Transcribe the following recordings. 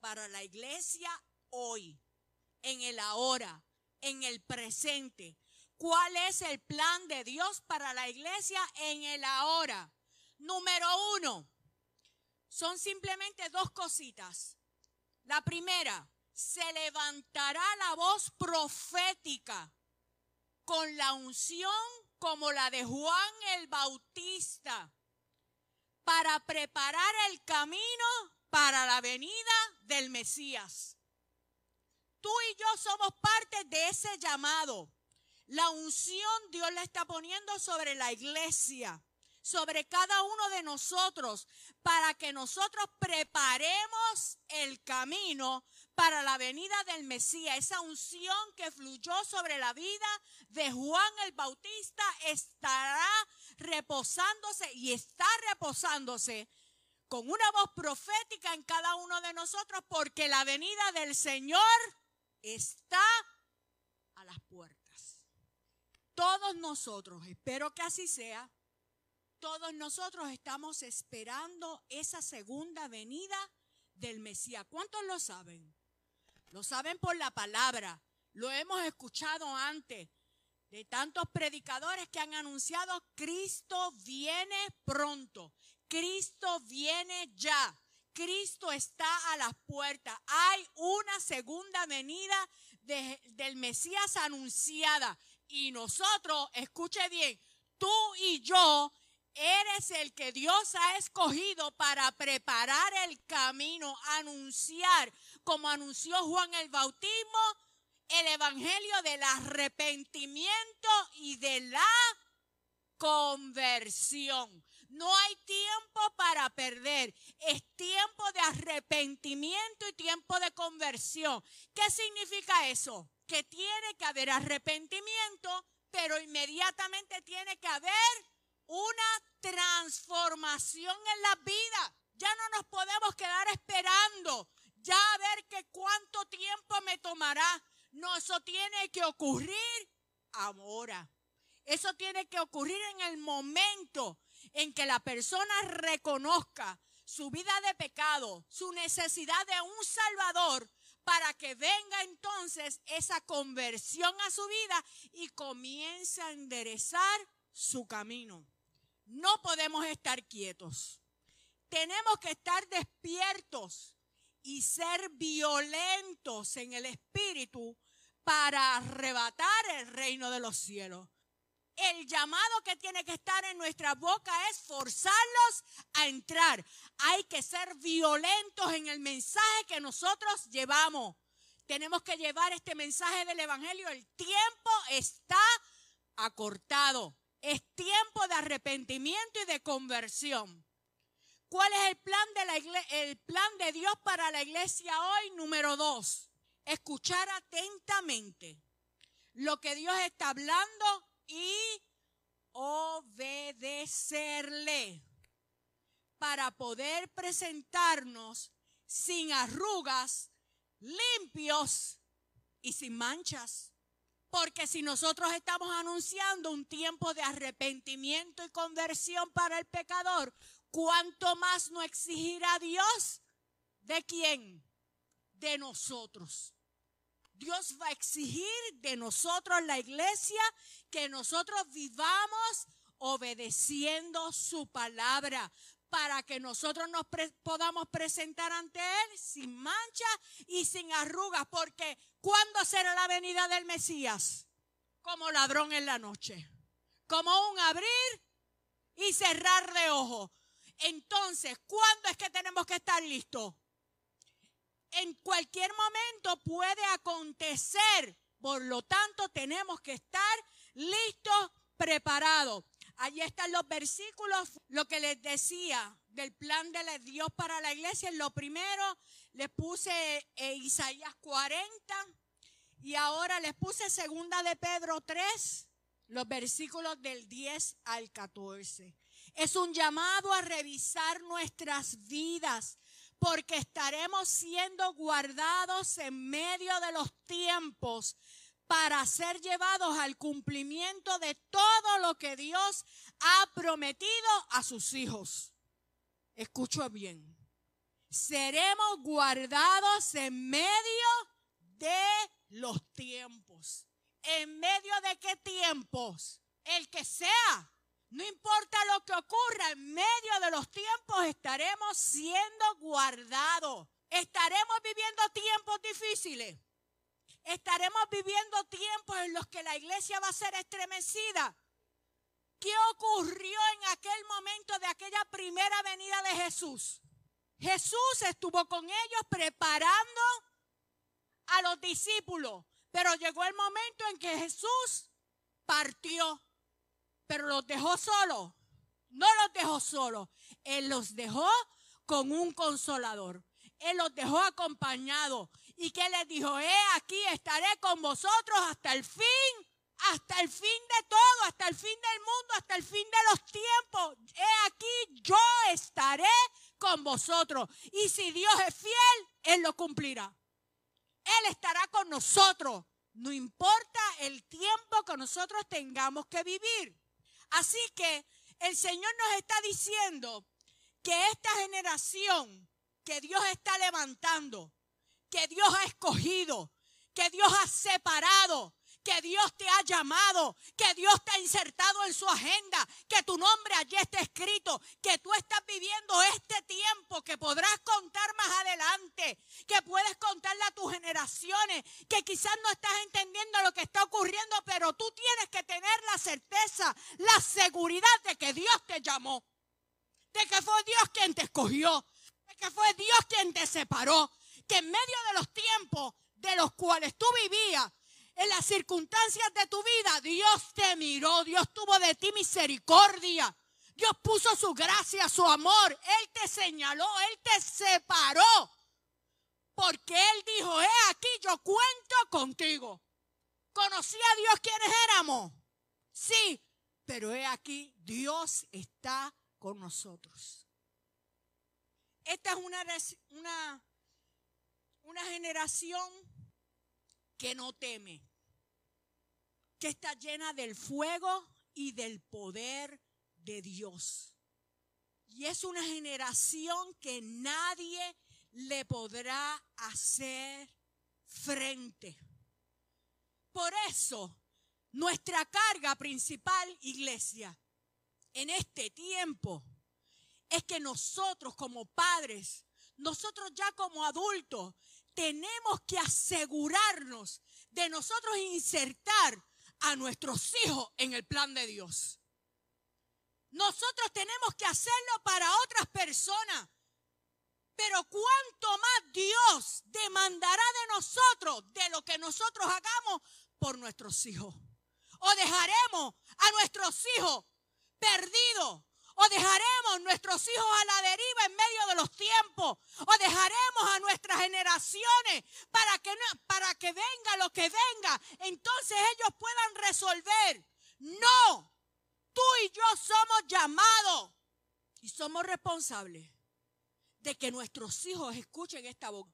Para la iglesia hoy, en el ahora, en el presente? ¿Cuál es el plan de Dios para la iglesia en el ahora? Número uno, son simplemente dos cositas. La primera, se levantará la voz profética con la unción como la de Juan el Bautista para preparar el camino para la venida del Mesías. Tú y yo somos parte de ese llamado. La unción Dios la está poniendo sobre la iglesia, sobre cada uno de nosotros, para que nosotros preparemos el camino para la venida del Mesías. Esa unción que fluyó sobre la vida de Juan el Bautista estará reposándose y está reposándose con una voz profética en cada uno de nosotros porque la venida del Señor está a las puertas. Todos nosotros, espero que así sea, todos nosotros estamos esperando esa segunda venida del Mesías. ¿Cuántos lo saben? Lo saben por la palabra, lo hemos escuchado antes de tantos predicadores que han anunciado, Cristo viene pronto, Cristo viene ya, Cristo está a las puertas. Hay una segunda venida del Mesías anunciada. Y nosotros, escuche bien, tú y yo eres el que Dios ha escogido para preparar el camino, anunciar, como anunció Juan el Bautismo, el evangelio del arrepentimiento y de la conversión. No hay tiempo para perder. Es tiempo de arrepentimiento y tiempo de conversión. ¿Qué significa eso? Que tiene que haber arrepentimiento, pero inmediatamente tiene que haber una transformación en la vida. Ya no nos podemos quedar esperando ya a ver que cuánto tiempo me tomará. No, eso tiene que ocurrir ahora. Eso tiene que ocurrir en el momento en que la persona reconozca su vida de pecado, su necesidad de un Salvador, para que venga entonces esa conversión a su vida y comience a enderezar su camino. No podemos estar quietos. Tenemos que estar despiertos y ser violentos en el espíritu para arrebatar el reino de los cielos. El llamado que tiene que estar en nuestra boca es forzarlos a entrar. Hay que ser violentos en el mensaje que nosotros llevamos. Tenemos que llevar este mensaje del Evangelio. El tiempo está acortado. Es tiempo de arrepentimiento y de conversión. ¿Cuál es el plan de, la el plan de Dios para la iglesia hoy? Número dos escuchar atentamente lo que Dios está hablando y obedecerle para poder presentarnos sin arrugas, limpios y sin manchas. Porque si nosotros estamos anunciando un tiempo de arrepentimiento y conversión para el pecador, ¿cuánto más no exigirá Dios? ¿De quién? De nosotros. Dios va a exigir de nosotros, la iglesia, que nosotros vivamos obedeciendo su palabra para que nosotros nos podamos presentar ante Él sin mancha y sin arrugas, porque ¿cuándo será la venida del Mesías? Como ladrón en la noche, como un abrir y cerrar de ojos. Entonces, ¿cuándo es que tenemos que estar listos? En cualquier momento puede acontecer. Por lo tanto, tenemos que estar listos, preparados. Allí están los versículos, lo que les decía del plan de Dios para la iglesia. Lo primero, les puse eh, Isaías 40 y ahora les puse segunda de Pedro 3, los versículos del 10 al 14. Es un llamado a revisar nuestras vidas porque estaremos siendo guardados en medio de los tiempos para ser llevados al cumplimiento de todo lo que Dios ha prometido a sus hijos. Escucho bien. Seremos guardados en medio de los tiempos. ¿En medio de qué tiempos? El que sea. No importa lo que ocurra, en medio de los tiempos estaremos siendo guardados. Estaremos viviendo tiempos difíciles. Estaremos viviendo tiempos en los que la iglesia va a ser estremecida. ¿Qué ocurrió en aquel momento de aquella primera venida de Jesús? Jesús estuvo con ellos preparando a los discípulos, pero llegó el momento en que Jesús partió, pero los dejó solos. No los dejó solos, Él los dejó con un consolador. Él los dejó acompañados. ¿Y que les dijo? He aquí, estaré con vosotros hasta el fin, hasta el fin de todo, hasta el fin del mundo, hasta el fin de los tiempos. He aquí, yo estaré con vosotros. Y si Dios es fiel, Él lo cumplirá. Él estará con nosotros. No importa el tiempo que nosotros tengamos que vivir. Así que el Señor nos está diciendo que esta generación que Dios está levantando, que Dios ha escogido, que Dios ha separado, que Dios te ha llamado, que Dios te ha insertado en su agenda, que tu nombre allí está escrito, que tú estás viviendo este tiempo, que podrás contar más adelante, que puedes contarle a tus generaciones, que quizás no estás entendiendo lo que está ocurriendo, pero tú tienes que tener la certeza, la seguridad de que Dios te llamó, de que fue Dios quien te escogió, de que fue Dios quien te separó, que en medio de los tiempos de los cuales tú vivías, en las circunstancias de tu vida, Dios te miró, Dios tuvo de ti misericordia. Dios puso su gracia, su amor. Él te señaló, Él te separó. Porque Él dijo, he aquí, yo cuento contigo. ¿Conocí a Dios quienes éramos? Sí, pero he aquí, Dios está con nosotros. Esta es una, una, una generación que no teme, que está llena del fuego y del poder de Dios. Y es una generación que nadie le podrá hacer frente. Por eso, nuestra carga principal, iglesia, en este tiempo, es que nosotros como padres, nosotros ya como adultos, tenemos que asegurarnos de nosotros insertar a nuestros hijos en el plan de Dios. Nosotros tenemos que hacerlo para otras personas. Pero cuánto más Dios demandará de nosotros de lo que nosotros hagamos por nuestros hijos. O dejaremos a nuestros hijos perdidos o dejaremos nuestros hijos a la deriva en medio de los tiempos, o dejaremos a nuestras generaciones para que, para que venga lo que venga, entonces ellos puedan resolver. No, tú y yo somos llamados y somos responsables de que nuestros hijos escuchen esta voz,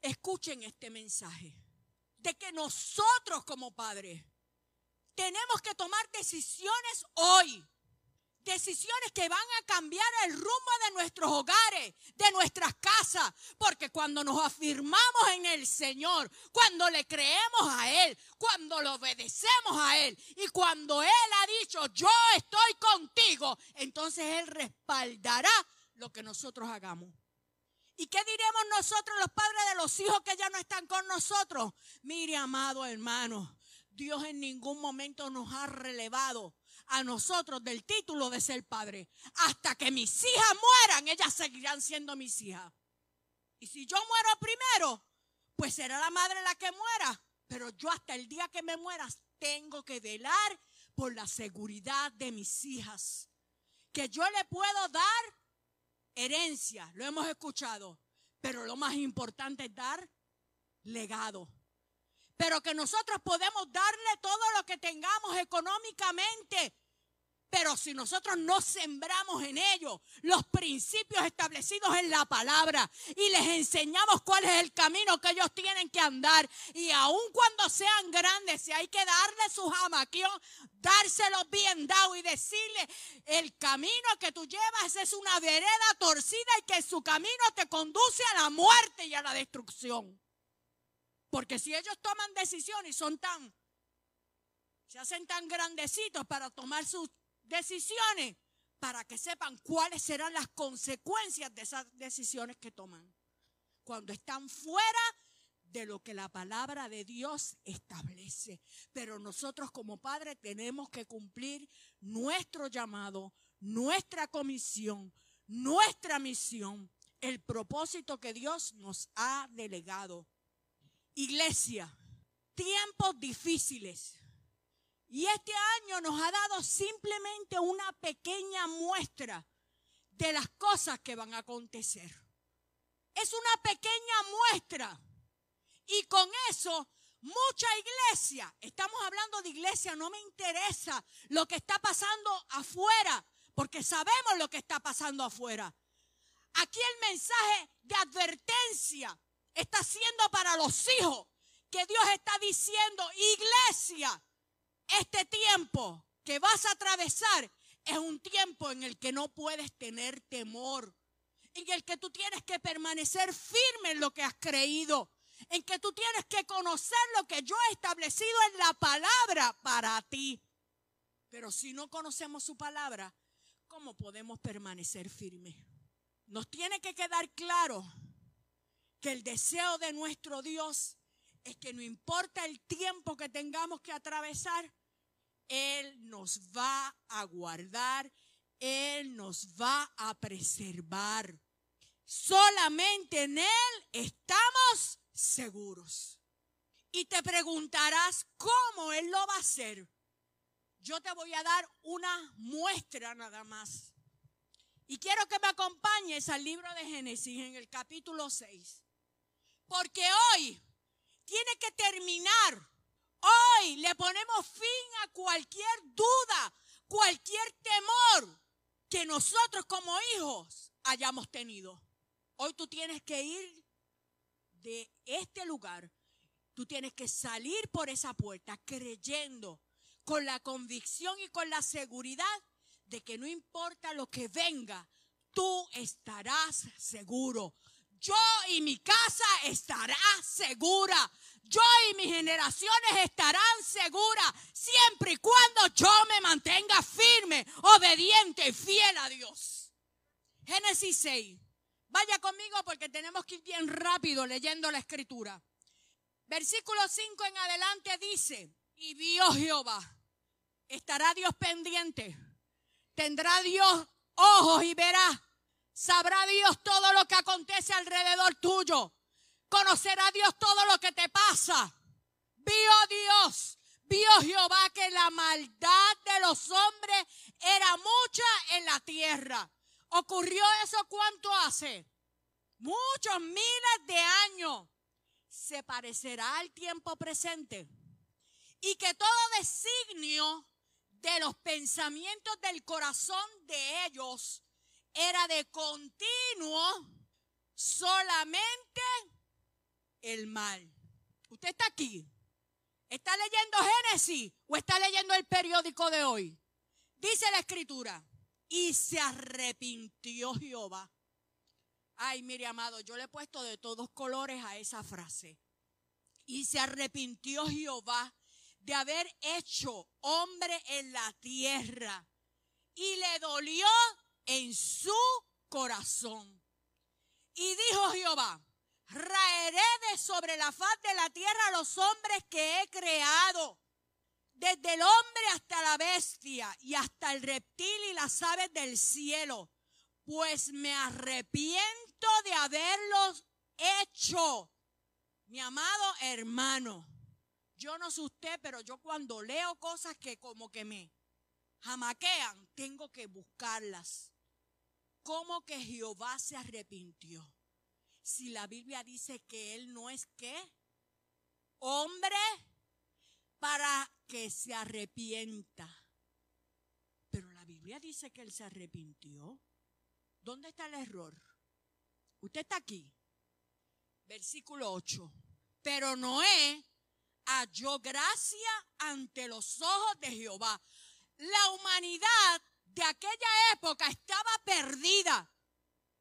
escuchen este mensaje, de que nosotros como padres tenemos que tomar decisiones hoy decisiones que van a cambiar el rumbo de nuestros hogares, de nuestras casas, porque cuando nos afirmamos en el Señor, cuando le creemos a Él, cuando le obedecemos a Él y cuando Él ha dicho, yo estoy contigo, entonces Él respaldará lo que nosotros hagamos. ¿Y qué diremos nosotros los padres de los hijos que ya no están con nosotros? Mire, amado hermano, Dios en ningún momento nos ha relevado a nosotros del título de ser padre. Hasta que mis hijas mueran, ellas seguirán siendo mis hijas. Y si yo muero primero, pues será la madre la que muera. Pero yo hasta el día que me muera tengo que velar por la seguridad de mis hijas. Que yo le puedo dar herencia, lo hemos escuchado, pero lo más importante es dar legado. Pero que nosotros podemos darle todo lo que tengamos económicamente pero si nosotros no sembramos en ellos los principios establecidos en la palabra y les enseñamos cuál es el camino que ellos tienen que andar, y aun cuando sean grandes, si hay que darle su jamaquión, dárselo bien dado y decirle, el camino que tú llevas es una vereda torcida y que su camino te conduce a la muerte y a la destrucción. Porque si ellos toman decisiones y son tan, se hacen tan grandecitos para tomar sus decisiones para que sepan cuáles serán las consecuencias de esas decisiones que toman. Cuando están fuera de lo que la palabra de Dios establece. Pero nosotros como padres tenemos que cumplir nuestro llamado, nuestra comisión, nuestra misión, el propósito que Dios nos ha delegado. Iglesia, tiempos difíciles y este año nos ha dado simplemente una pequeña muestra de las cosas que van a acontecer. Es una pequeña muestra. Y con eso, mucha iglesia, estamos hablando de iglesia, no me interesa lo que está pasando afuera, porque sabemos lo que está pasando afuera. Aquí el mensaje de advertencia está siendo para los hijos, que Dios está diciendo, iglesia, este tiempo que vas a atravesar es un tiempo en el que no puedes tener temor, en el que tú tienes que permanecer firme en lo que has creído, en que tú tienes que conocer lo que yo he establecido en la palabra para ti. Pero si no conocemos su palabra, ¿cómo podemos permanecer firmes? Nos tiene que quedar claro que el deseo de nuestro Dios es que no importa el tiempo que tengamos que atravesar, él nos va a guardar, Él nos va a preservar. Solamente en Él estamos seguros. Y te preguntarás cómo Él lo va a hacer. Yo te voy a dar una muestra nada más. Y quiero que me acompañes al libro de Génesis en el capítulo 6. Porque hoy tiene que terminar Hoy le ponemos fin a cualquier duda, cualquier temor que nosotros como hijos hayamos tenido. Hoy tú tienes que ir de este lugar. Tú tienes que salir por esa puerta creyendo con la convicción y con la seguridad de que no importa lo que venga, tú estarás seguro. Yo y mi casa estará segura yo y mis generaciones estarán seguras siempre y cuando yo me mantenga firme, obediente y fiel a Dios. Génesis 6. Vaya conmigo porque tenemos que ir bien rápido leyendo la escritura. Versículo 5 en adelante dice, y vio Jehová, estará Dios pendiente, tendrá Dios ojos y verá, sabrá Dios todo lo que acontece alrededor tuyo Conocerá Dios todo lo que te pasa. Vio Dios, vio Jehová que la maldad de los hombres era mucha en la tierra. ¿Ocurrió eso cuánto hace? Muchos miles de años. Se parecerá al tiempo presente. Y que todo designio de los pensamientos del corazón de ellos era de continuo solamente el mal. Usted está aquí. ¿Está leyendo Génesis o está leyendo el periódico de hoy? Dice la escritura. Y se arrepintió Jehová. Ay, mire, amado, yo le he puesto de todos colores a esa frase. Y se arrepintió Jehová de haber hecho hombre en la tierra. Y le dolió en su corazón. Y dijo Jehová, raeré de sobre la faz de la tierra a los hombres que he creado, desde el hombre hasta la bestia y hasta el reptil y las aves del cielo, pues me arrepiento de haberlos hecho. Mi amado hermano, Yo no sé usted, pero yo cuando leo cosas que como que me jamaquean, tengo que buscarlas. ¿Cómo que Jehová se arrepintió? Si la Biblia dice que Él no es qué? Hombre para que se arrepienta. Pero la Biblia dice que Él se arrepintió. ¿Dónde está el error? Usted está aquí. Versículo 8. Pero Noé halló gracia ante los ojos de Jehová. La humanidad de aquella época estaba perdida.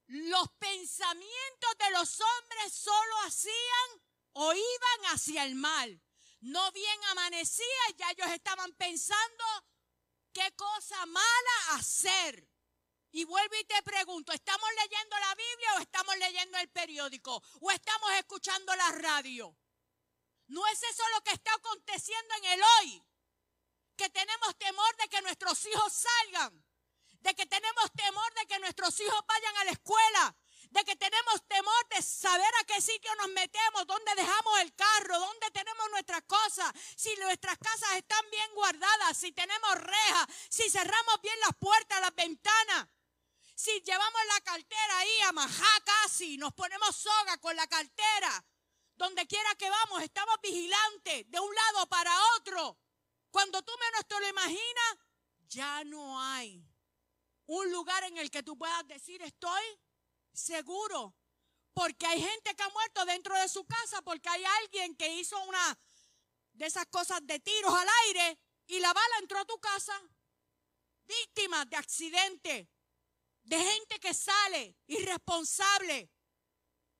Los pensamientos de los hombres solo hacían o iban hacia el mal. No bien amanecía, ya ellos estaban pensando qué cosa mala hacer. Y vuelvo y te pregunto, ¿estamos leyendo la Biblia o estamos leyendo el periódico? ¿O estamos escuchando la radio? ¿No es eso lo que está aconteciendo en el hoy? Que tenemos temor de que nuestros hijos salgan, de que tenemos temor de que nuestros hijos vayan a la escuela, de que tenemos temor de saber a qué sitio nos metemos, dónde dejamos el carro, dónde tenemos nuestras cosas, si nuestras casas están bien guardadas, si tenemos rejas, si cerramos bien las puertas, las ventanas. Si llevamos la cartera ahí a majá casi, nos ponemos soga con la cartera, donde quiera que vamos, estamos vigilantes de un lado para otro. Cuando tú menos te lo imaginas, ya no hay un lugar en el que tú puedas decir estoy seguro. Porque hay gente que ha muerto dentro de su casa porque hay alguien que hizo una de esas cosas de tiros al aire y la bala entró a tu casa. Víctimas de accidente de gente que sale irresponsable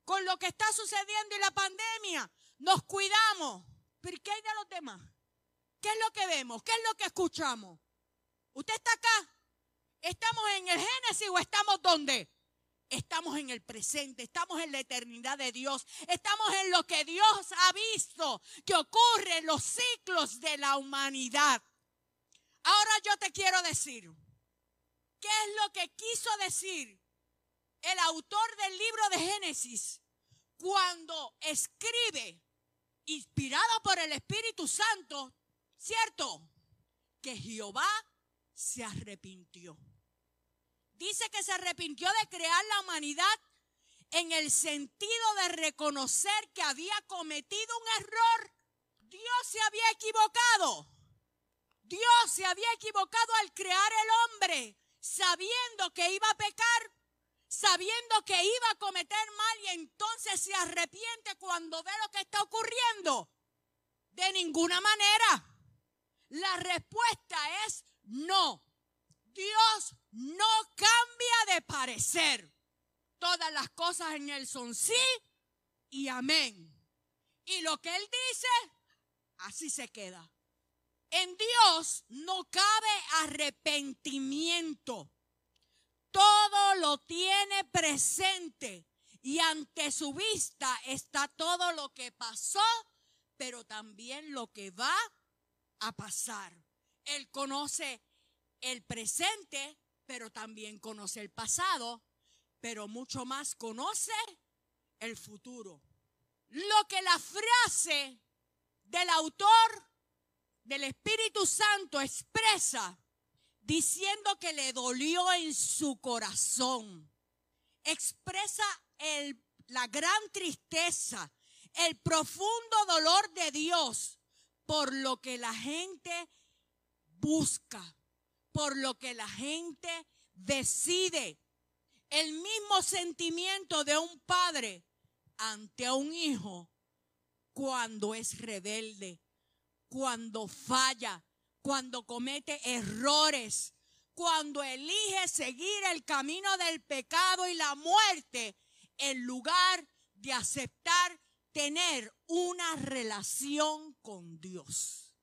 con lo que está sucediendo en la pandemia. Nos cuidamos. Pero ¿qué hay de los demás? ¿Qué es lo que vemos? ¿Qué es lo que escuchamos? ¿Usted está acá? ¿Estamos en el Génesis o estamos donde? Estamos en el presente, estamos en la eternidad de Dios, estamos en lo que Dios ha visto que ocurre en los ciclos de la humanidad. Ahora yo te quiero decir, ¿Qué es lo que quiso decir el autor del libro de Génesis cuando escribe, inspirado por el Espíritu Santo, ¿cierto? Que Jehová se arrepintió. Dice que se arrepintió de crear la humanidad en el sentido de reconocer que había cometido un error. Dios se había equivocado. Dios se había equivocado al crear el hombre sabiendo que iba a pecar, sabiendo que iba a cometer mal y entonces se arrepiente cuando ve lo que está ocurriendo. De ninguna manera. La respuesta es no. Dios no cambia de parecer. Todas las cosas en Él son sí y amén. Y lo que Él dice, así se queda. En Dios no cabe arrepentimiento. Todo lo tiene presente y ante su vista está todo lo que pasó, pero también lo que va a pasar. Él conoce el presente, pero también conoce el pasado, pero mucho más conoce el futuro. Lo que la frase del autor del Espíritu Santo expresa diciendo que le dolió en su corazón. Expresa el, la gran tristeza, el profundo dolor de Dios por lo que la gente busca, por lo que la gente decide. El mismo sentimiento de un padre ante un hijo cuando es rebelde, cuando falla, cuando comete errores, cuando elige seguir el camino del pecado y la muerte en lugar de aceptar tener una relación con Dios.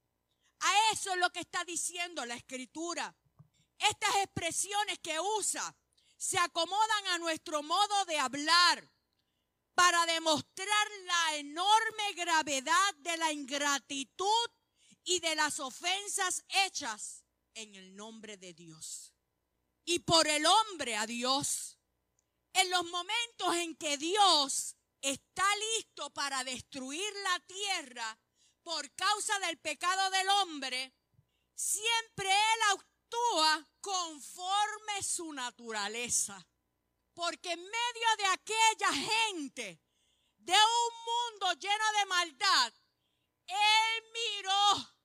A eso es lo que está diciendo la escritura. Estas expresiones que usa se acomodan a nuestro modo de hablar para demostrar la enorme gravedad de la ingratitud y de las ofensas hechas en el nombre de Dios. Y por el hombre a Dios. En los momentos en que Dios está listo para destruir la tierra, por causa del pecado del hombre, siempre Él conforme su naturaleza. Porque en medio de aquella gente, de un mundo lleno de maldad, Él miró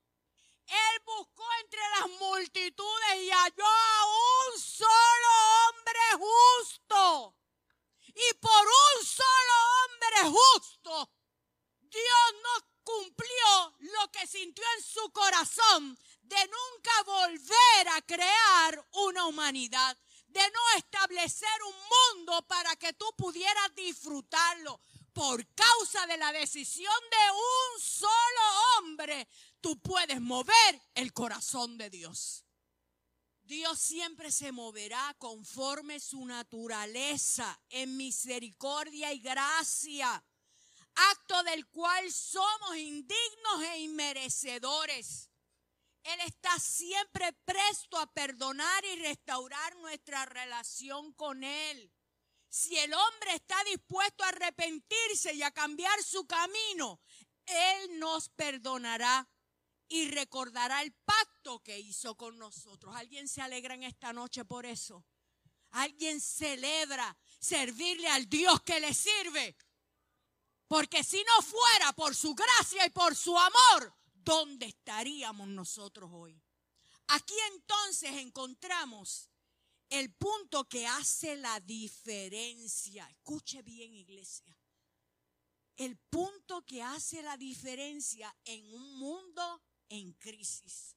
él buscó entre las multitudes y halló a un solo hombre justo. Y por un solo hombre justo, Dios no cumplió lo que sintió en su corazón de nunca volver a crear una humanidad, de no establecer un mundo para que tú pudieras disfrutarlo. Por causa de la decisión de un solo hombre, tú puedes mover el corazón de Dios. Dios siempre se moverá conforme su naturaleza en misericordia y gracia, acto del cual somos indignos e inmerecedores. Él está siempre presto a perdonar y restaurar nuestra relación con Él. Si el hombre está dispuesto a arrepentirse y a cambiar su camino, Él nos perdonará y recordará el pacto que hizo con nosotros. ¿Alguien se alegra en esta noche por eso? ¿Alguien celebra servirle al Dios que le sirve? Porque si no fuera por su gracia y por su amor, ¿dónde estaríamos nosotros hoy? Aquí entonces encontramos el punto que hace la diferencia. Escuche bien, iglesia. El punto que hace la diferencia en un mundo en crisis.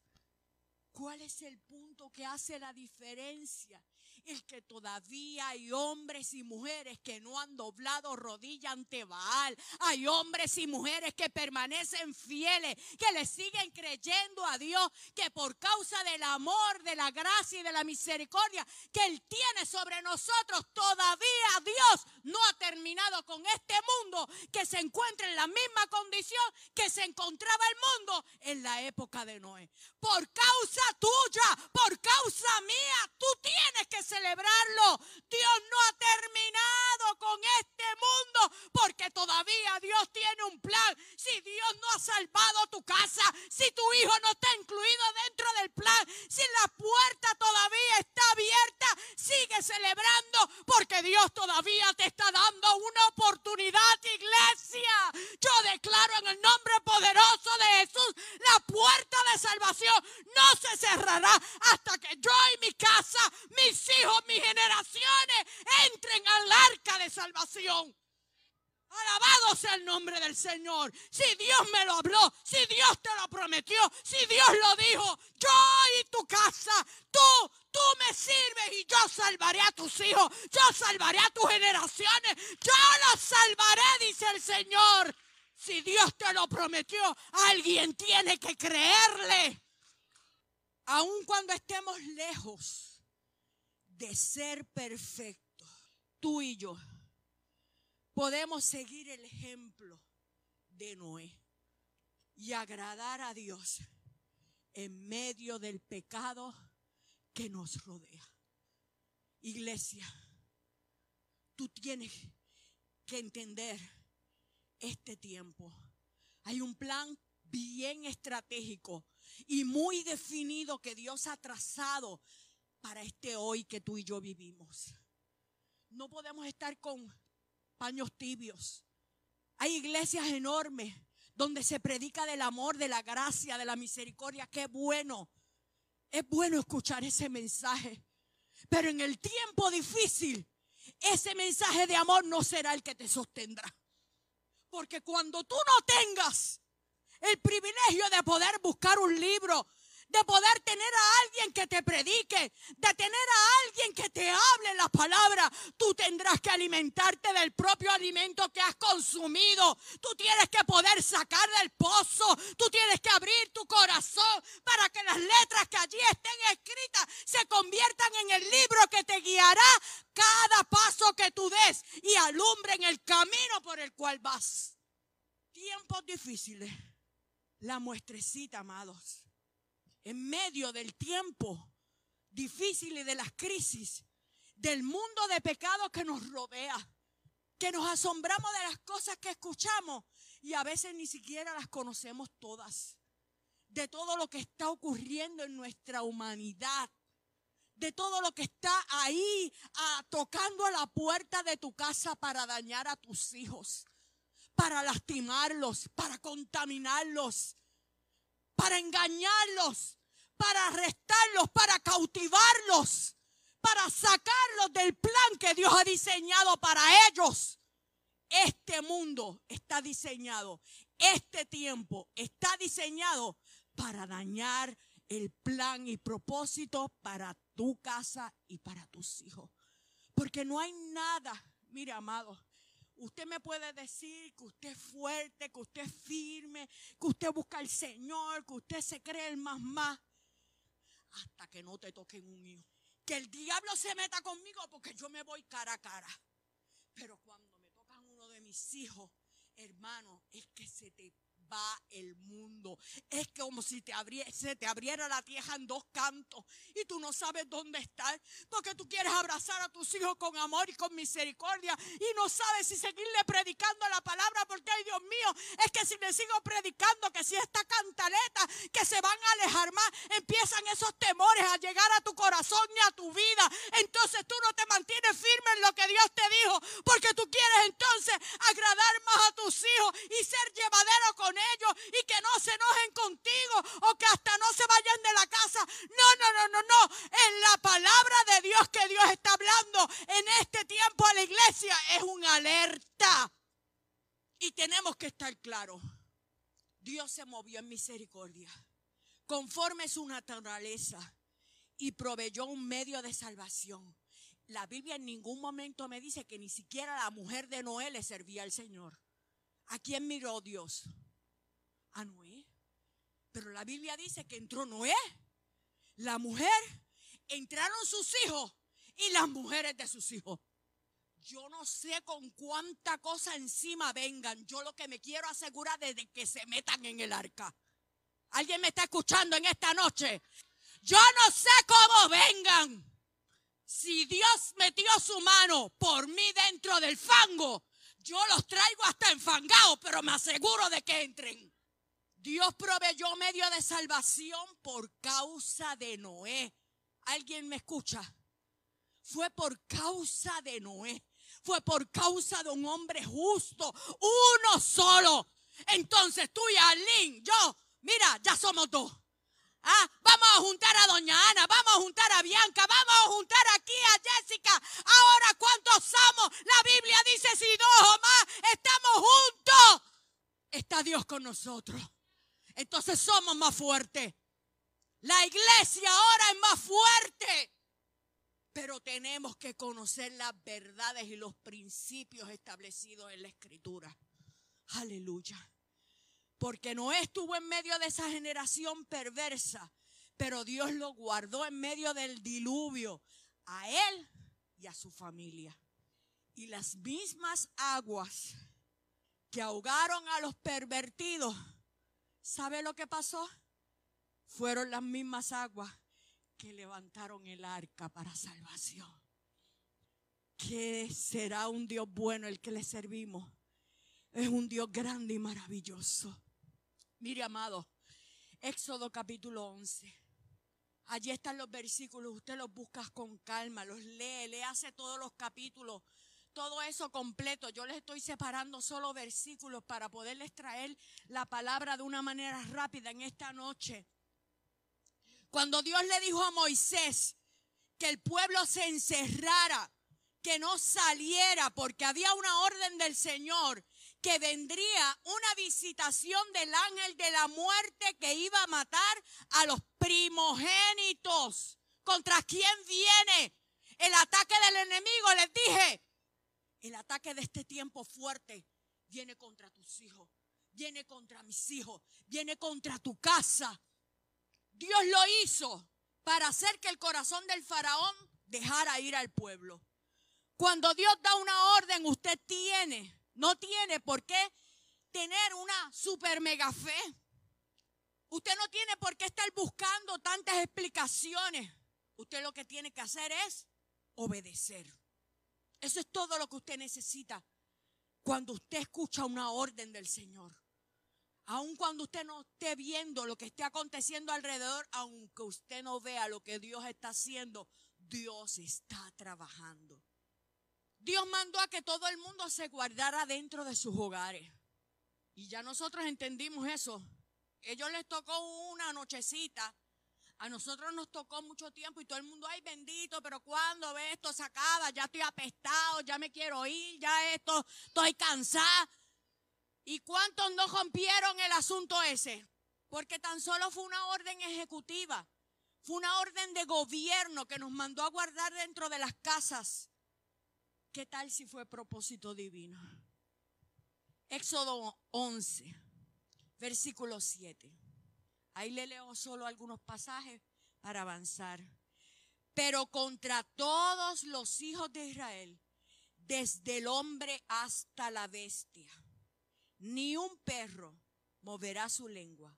¿Cuál es el punto que hace la diferencia? Es que todavía hay hombres y mujeres que no han doblado rodilla ante Baal. Hay hombres y mujeres que permanecen fieles, que le siguen creyendo a Dios, que por causa del amor, de la gracia y de la misericordia que Él tiene sobre nosotros, todavía Dios no ha terminado con este mundo que se encuentra en la misma condición que se encontraba el mundo en la época de Noé. Por causa tuya, por causa mía, tú tienes que ser celebrarlo. Dios no ha terminado con este mundo porque todavía Dios tiene un plan. Si Dios no ha salvado tu casa, si tu hijo no está incluido dentro del plan, si la puerta todavía está abierta, sigue celebrando porque Dios todavía te está dando una oportunidad, iglesia. Yo declaro en el nombre poderoso de Jesús, la puerta de salvación no se cerrará hasta que yo y mi casa, mis hijos, mis generaciones entren al arca de salvación. Alabado sea el nombre del Señor. Si Dios me lo habló, si Dios te lo prometió, si Dios lo dijo, yo y tu casa, tú, tú me sirves y yo salvaré a tus hijos, yo salvaré a tus generaciones, yo los salvaré, dice el Señor. Si Dios te lo prometió, alguien tiene que creerle. Aun cuando estemos lejos ser perfecto, tú y yo podemos seguir el ejemplo de Noé y agradar a Dios en medio del pecado que nos rodea. Iglesia, tú tienes que entender este tiempo. Hay un plan bien estratégico y muy definido que Dios ha trazado para este hoy que tú y yo vivimos. No podemos estar con paños tibios. Hay iglesias enormes donde se predica del amor, de la gracia, de la misericordia. Qué bueno. Es bueno escuchar ese mensaje. Pero en el tiempo difícil, ese mensaje de amor no será el que te sostendrá. Porque cuando tú no tengas el privilegio de poder buscar un libro, de poder tener a alguien que te predique, de tener a alguien que te hable la palabra, tú tendrás que alimentarte del propio alimento que has consumido. Tú tienes que poder sacar del pozo, tú tienes que abrir tu corazón para que las letras que allí estén escritas se conviertan en el libro que te guiará cada paso que tú des y alumbren el camino por el cual vas. Tiempos difíciles. La muestrecita, amados en medio del tiempo difícil y de las crisis, del mundo de pecado que nos rodea, que nos asombramos de las cosas que escuchamos y a veces ni siquiera las conocemos todas. De todo lo que está ocurriendo en nuestra humanidad. De todo lo que está ahí tocando a la puerta de tu casa para dañar a tus hijos. Para lastimarlos, para contaminarlos, para engañarlos, para arrestarlos, para cautivarlos, para sacarlos del plan que Dios ha diseñado para ellos. Este mundo está diseñado, este tiempo está diseñado para dañar el plan y propósito para tu casa y para tus hijos. Porque no hay nada, mire amado, usted me puede decir que usted es fuerte, que usted es firme, que usted busca al Señor, que usted se cree el más más, hasta que no te toquen un hijo. Que el diablo se meta conmigo porque yo me voy cara a cara. Pero cuando mis hijos, hermano, es que se te el mundo. Es como si te se te abriera la tierra en dos cantos y tú no sabes dónde estar porque tú quieres abrazar a tus hijos con amor y con misericordia y no sabes si seguirle predicando la palabra porque, ay Dios mío, es que si le sigo predicando que si esta cantaleta que se van a alejar más, empiezan esos temores a llegar a tu corazón y a tu vida. Entonces tú no te mantienes firme en lo que Dios te dijo porque tú quieres entonces agradar más a tus hijos y ser llevadero con ellos y que no se enojen contigo o que hasta no se vayan de la casa. No, no, no, no, no. En la palabra de Dios que Dios está hablando en este tiempo a la iglesia es una alerta. Y tenemos que estar claros. Dios se movió en misericordia, conforme su naturaleza, y proveyó un medio de salvación. La Biblia en ningún momento me dice que ni siquiera la mujer de Noé le servía al Señor. ¿A quién miró Dios? A Noé. Pero la Biblia dice que entró Noé, la mujer, entraron sus hijos y las mujeres de sus hijos. Yo no sé con cuánta cosa encima vengan. Yo lo que me quiero asegurar es de que se metan en el arca. ¿Alguien me está escuchando en esta noche? Yo no sé cómo vengan. Si Dios metió su mano por mí dentro del fango, yo los traigo hasta enfangados, pero me aseguro de que entren. Dios proveyó medio de salvación por causa de Noé. ¿Alguien me escucha? Fue por causa de Noé. Fue por causa de un hombre justo. Uno solo. Entonces tú y Arlene, yo, mira, ya somos dos. Ah, vamos a juntar a Doña Ana, vamos a juntar a Bianca, vamos a juntar aquí a Jessica. Ahora, ¿cuántos somos? La Biblia dice si dos o más estamos juntos. Está Dios con nosotros entonces somos más fuertes. La iglesia ahora es más fuerte. Pero tenemos que conocer las verdades y los principios establecidos en la escritura. Aleluya. Porque no estuvo en medio de esa generación perversa, pero Dios lo guardó en medio del diluvio a él y a su familia. Y las mismas aguas que ahogaron a los pervertidos ¿Sabe lo que pasó? Fueron las mismas aguas que levantaron el arca para salvación. Que será un Dios bueno el que le servimos. Es un Dios grande y maravilloso. Mire, amado, Éxodo capítulo 11. Allí están los versículos, usted los busca con calma, los lee, le hace todos los capítulos todo eso completo. Yo les estoy separando solo versículos para poderles traer la palabra de una manera rápida en esta noche. Cuando Dios le dijo a Moisés que el pueblo se encerrara, que no saliera, porque había una orden del Señor que vendría una visitación del ángel de la muerte que iba a matar a los primogénitos. ¿Contra quién viene el ataque del enemigo? Les dije, el ataque de este tiempo fuerte viene contra tus hijos, viene contra mis hijos, viene contra tu casa. Dios lo hizo para hacer que el corazón del faraón dejara ir al pueblo. Cuando Dios da una orden, usted tiene, no tiene por qué tener una super mega fe. Usted no tiene por qué estar buscando tantas explicaciones. Usted lo que tiene que hacer es obedecer. Eso es todo lo que usted necesita cuando usted escucha una orden del Señor. Aun cuando usted no esté viendo lo que esté aconteciendo alrededor, aunque usted no vea lo que Dios está haciendo, Dios está trabajando. Dios mandó a que todo el mundo se guardara dentro de sus hogares. Y ya nosotros entendimos eso. Ellos les tocó una nochecita. A nosotros nos tocó mucho tiempo y todo el mundo, ay bendito, pero cuando ve esto se acaba, ya estoy apestado, ya me quiero ir, ya esto, estoy cansada. ¿Y cuántos no rompieron el asunto ese? Porque tan solo fue una orden ejecutiva, fue una orden de gobierno que nos mandó a guardar dentro de las casas. ¿Qué tal si fue propósito divino? Éxodo 11, versículo 7. Ahí le leo solo algunos pasajes para avanzar. Pero contra todos los hijos de Israel, desde el hombre hasta la bestia ni un perro moverá su lengua,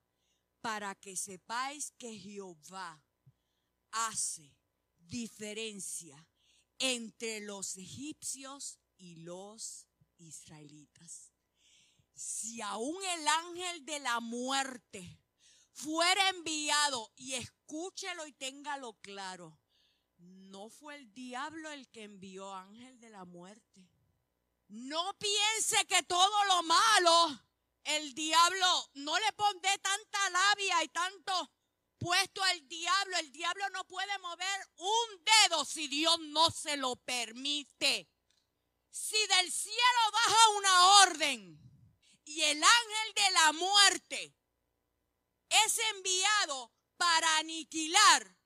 para que sepáis que Jehová hace diferencia entre los egipcios y los israelitas. Si aún el ángel de la muerte fuera enviado, y escúchelo y téngalo claro, no fue el diablo el que envió ángel de la muerte. No piense que todo lo malo, el diablo, no le pondré tanta labia y tanto puesto al diablo. El diablo no puede mover un dedo si Dios no se lo permite. Si del cielo baja una orden y el ángel de la muerte es enviado para aniquilar,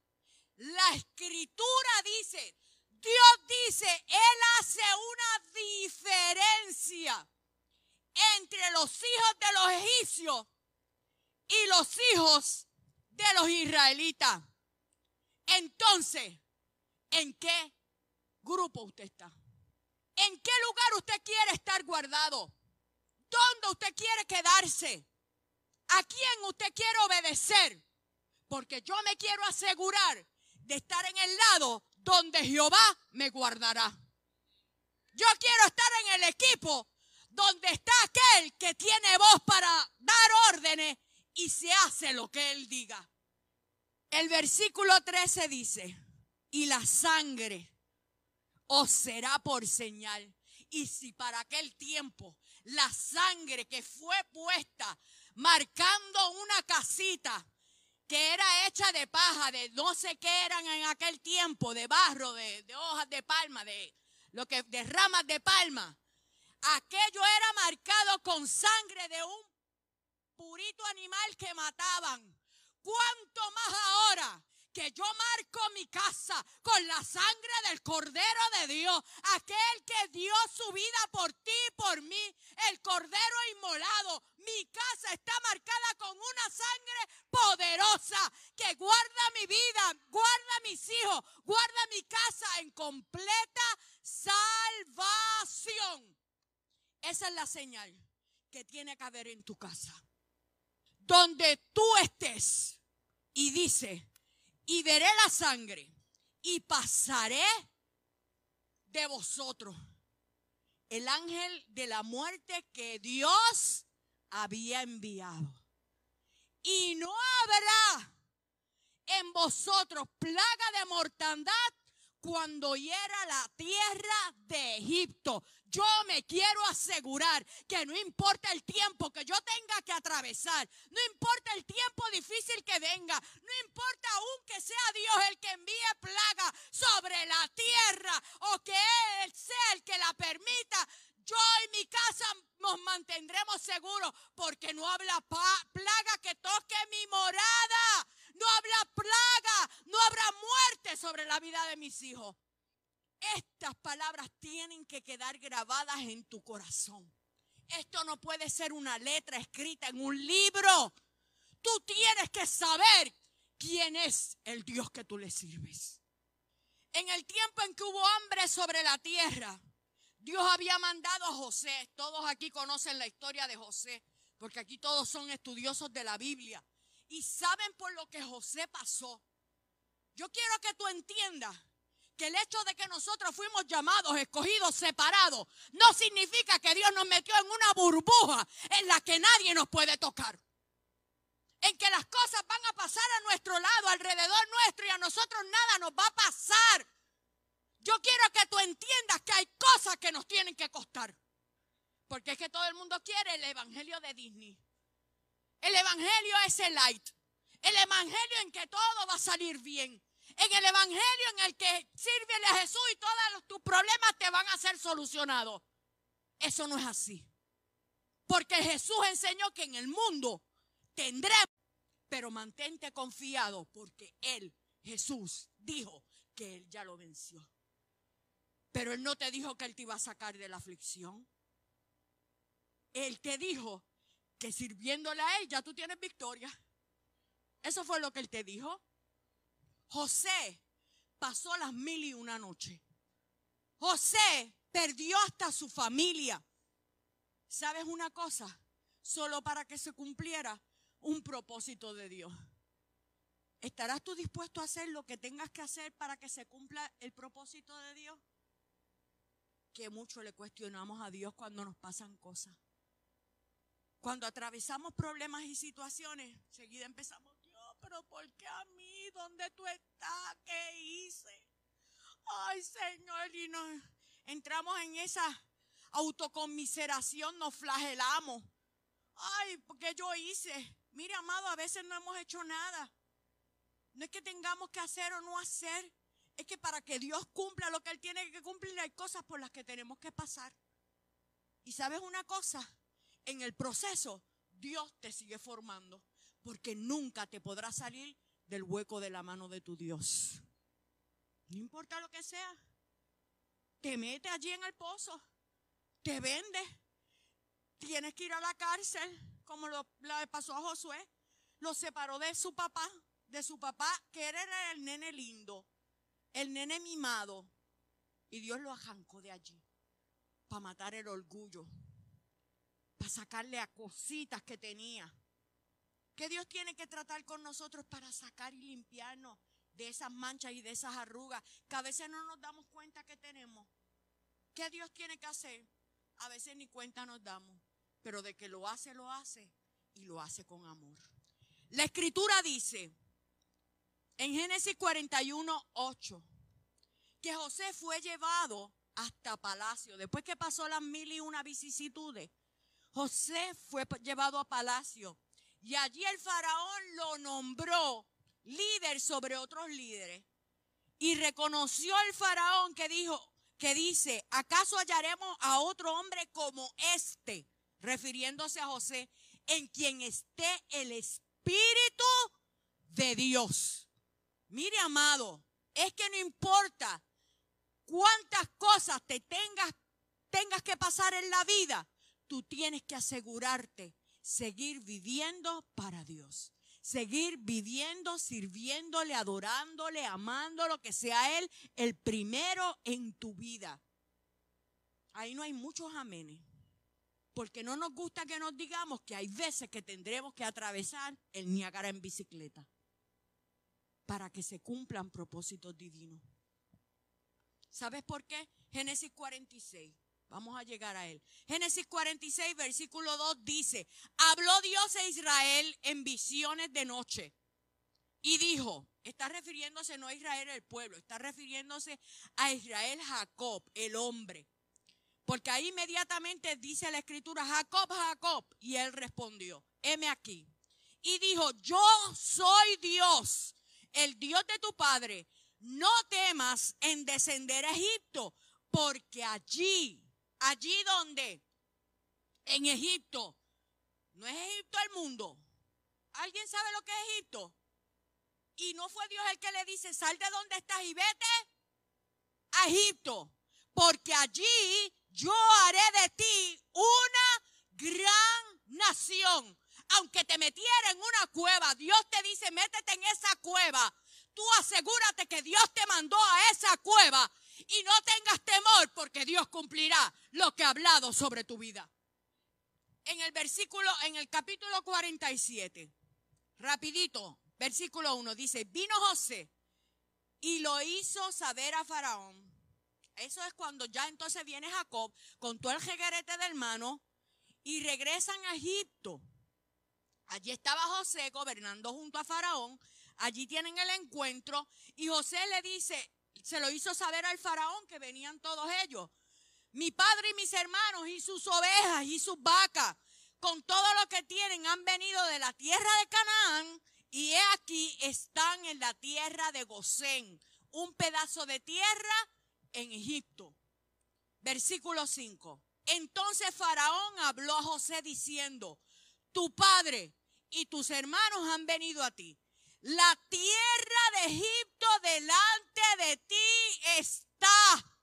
la escritura dice, Dios dice, Él hace una diferencia entre los hijos de los egipcios y los hijos de los israelitas. Entonces, ¿en qué grupo usted está? ¿En qué lugar usted quiere estar guardado? ¿Dónde usted quiere quedarse? ¿A quién usted quiere obedecer? Porque yo me quiero asegurar de estar en el lado donde Jehová me guardará. Yo quiero estar en el equipo donde está aquel que tiene voz para dar órdenes y se hace lo que él diga. El versículo 13 dice, y la sangre os será por señal. Y si para aquel tiempo la sangre que fue puesta marcando una casita que era hecha de paja, de no sé qué eran en aquel tiempo, de barro, de, hojas de palma, de lo que de ramas de palma. Aquello era marcado con sangre de un purito animal que mataban. ¿Cuánto más ahora que yo marco mi casa con la sangre del Cordero de Dios, aquel que dio su vida por ti y por mí, el Cordero inmolado. Mi casa está marcada con una sangre poderosa que guarda mi vida, guarda mis hijos, guarda mi casa en completa salvación. Esa es la señal que tiene que haber en tu casa. Donde tú estés y dice, y veré la sangre y pasaré de vosotros. El ángel de la muerte que Dios había enviado. Y no habrá en vosotros plaga de mortandad cuando hiera la tierra de Egipto. Yo me quiero asegurar que no importa el tiempo que yo tenga que atravesar, no importa el tiempo difícil que venga, no importa aún que sea Dios el que envíe plaga sobre la tierra o que Él sea el que la permita, yo y mi casa nos mantendremos seguros porque no habla plaga que toque mi morada, no habla plaga, no habrá muerte sobre la vida de mis hijos. Estas palabras tienen que quedar grabadas en tu corazón. Esto no puede ser una letra escrita en un libro. Tú tienes que saber quién es el Dios que tú le sirves. En el tiempo en que hubo hambre sobre la tierra, Dios había mandado a José. Todos aquí conocen la historia de José, porque aquí todos son estudiosos de la Biblia. Y saben por lo que José pasó. Yo quiero que tú entiendas que el hecho de que nosotros fuimos llamados, escogidos, separados, no significa que Dios nos metió en una burbuja en la que nadie nos puede tocar. En que las cosas van a pasar a nuestro lado, alrededor nuestro, y a nosotros nada nos va a pasar. Yo quiero que tú entiendas que hay cosas que nos tienen que costar. Porque es que todo el mundo quiere el evangelio de Disney. El evangelio es el light. El evangelio en que todo va a salir bien. En el evangelio en el que sirve a Jesús y todos tus problemas te van a ser solucionados. Eso no es así. Porque Jesús enseñó que en el mundo tendremos, pero mantente confiado porque Él, Jesús, dijo que Él ya lo venció. Pero Él no te dijo que Él te iba a sacar de la aflicción. Él te dijo que sirviéndole a Él ya tú tienes victoria. Eso fue lo que Él te dijo. José pasó las mil y una noche. José perdió hasta su familia. ¿Sabes una cosa? Solo para que se cumpliera un propósito de Dios. ¿Estarás tú dispuesto a hacer lo que tengas que hacer para que se cumpla el propósito de Dios? Que mucho le cuestionamos a Dios cuando nos pasan cosas. Cuando atravesamos problemas y situaciones, seguida empezamos, Dios, pero ¿por qué a mí? ¿Dónde tú estás? ¿Qué hice? Ay, Señor, y nos entramos en esa autoconmiseración, nos flagelamos. Ay, porque yo hice. Mire, amado, a veces no hemos hecho nada. No es que tengamos que hacer o no hacer. Es que para que Dios cumpla lo que Él tiene que cumplir hay cosas por las que tenemos que pasar. Y sabes una cosa, en el proceso Dios te sigue formando porque nunca te podrá salir del hueco de la mano de tu Dios. No importa lo que sea, te mete allí en el pozo, te vende, tienes que ir a la cárcel, como lo le pasó a Josué, lo separó de su papá, de su papá, que era el nene lindo, el nene mimado, y Dios lo arrancó de allí para matar el orgullo, para sacarle a cositas que tenía. Que Dios tiene que tratar con nosotros para sacar y limpiarnos de esas manchas y de esas arrugas que a veces no nos damos cuenta que tenemos. ¿Qué Dios tiene que hacer? A veces ni cuenta nos damos, pero de que lo hace, lo hace y lo hace con amor. La escritura dice en Génesis 41, 8, que José fue llevado hasta palacio. Después que pasó las mil y una vicisitudes, José fue llevado a palacio y allí el faraón lo nombró líder sobre otros líderes. Y reconoció el faraón que dijo, que dice, ¿acaso hallaremos a otro hombre como este? Refiriéndose a José, en quien esté el Espíritu de Dios. Mire, amado, es que no importa cuántas cosas te tengas, tengas que pasar en la vida, tú tienes que asegurarte seguir viviendo para Dios. Seguir viviendo, sirviéndole, adorándole, amándolo, que sea Él el primero en tu vida. Ahí no hay muchos amenes. Porque no nos gusta que nos digamos que hay veces que tendremos que atravesar el Niágara en bicicleta para que se cumplan propósitos divinos. ¿Sabes por qué? Génesis 46. Vamos a llegar a él. Génesis 46, versículo 2 dice, habló Dios a Israel en visiones de noche y dijo, está refiriéndose no a Israel el pueblo, está refiriéndose a Israel Jacob, el hombre. Porque ahí inmediatamente dice la escritura, Jacob, Jacob, y él respondió, heme aquí. Y dijo, yo soy Dios, el Dios de tu padre. No temas en descender a Egipto, porque allí Allí donde, en Egipto, no es Egipto el mundo. ¿Alguien sabe lo que es Egipto? Y no fue Dios el que le dice, sal de donde estás y vete a Egipto, porque allí yo haré de ti una gran nación. Aunque te metiera en una cueva, Dios te dice, métete en esa cueva. Tú asegúrate que Dios te mandó a esa cueva y no tengas temor porque Dios cumplirá lo que ha hablado sobre tu vida. En el versículo, en el capítulo 47, rapidito, versículo 1 dice, vino José y lo hizo saber a Faraón. Eso es cuando ya entonces viene Jacob con todo el jeguerete del hermano y regresan a Egipto. Allí estaba José gobernando junto a Faraón. Allí tienen el encuentro y José le dice, se lo hizo saber al faraón que venían todos ellos. Mi padre y mis hermanos y sus ovejas y sus vacas, con todo lo que tienen, han venido de la tierra de Canaán y he aquí están en la tierra de Gosén, un pedazo de tierra en Egipto. Versículo 5. Entonces Faraón habló a José diciendo, tu padre y tus hermanos han venido a ti. La tierra de Egipto delante de ti está.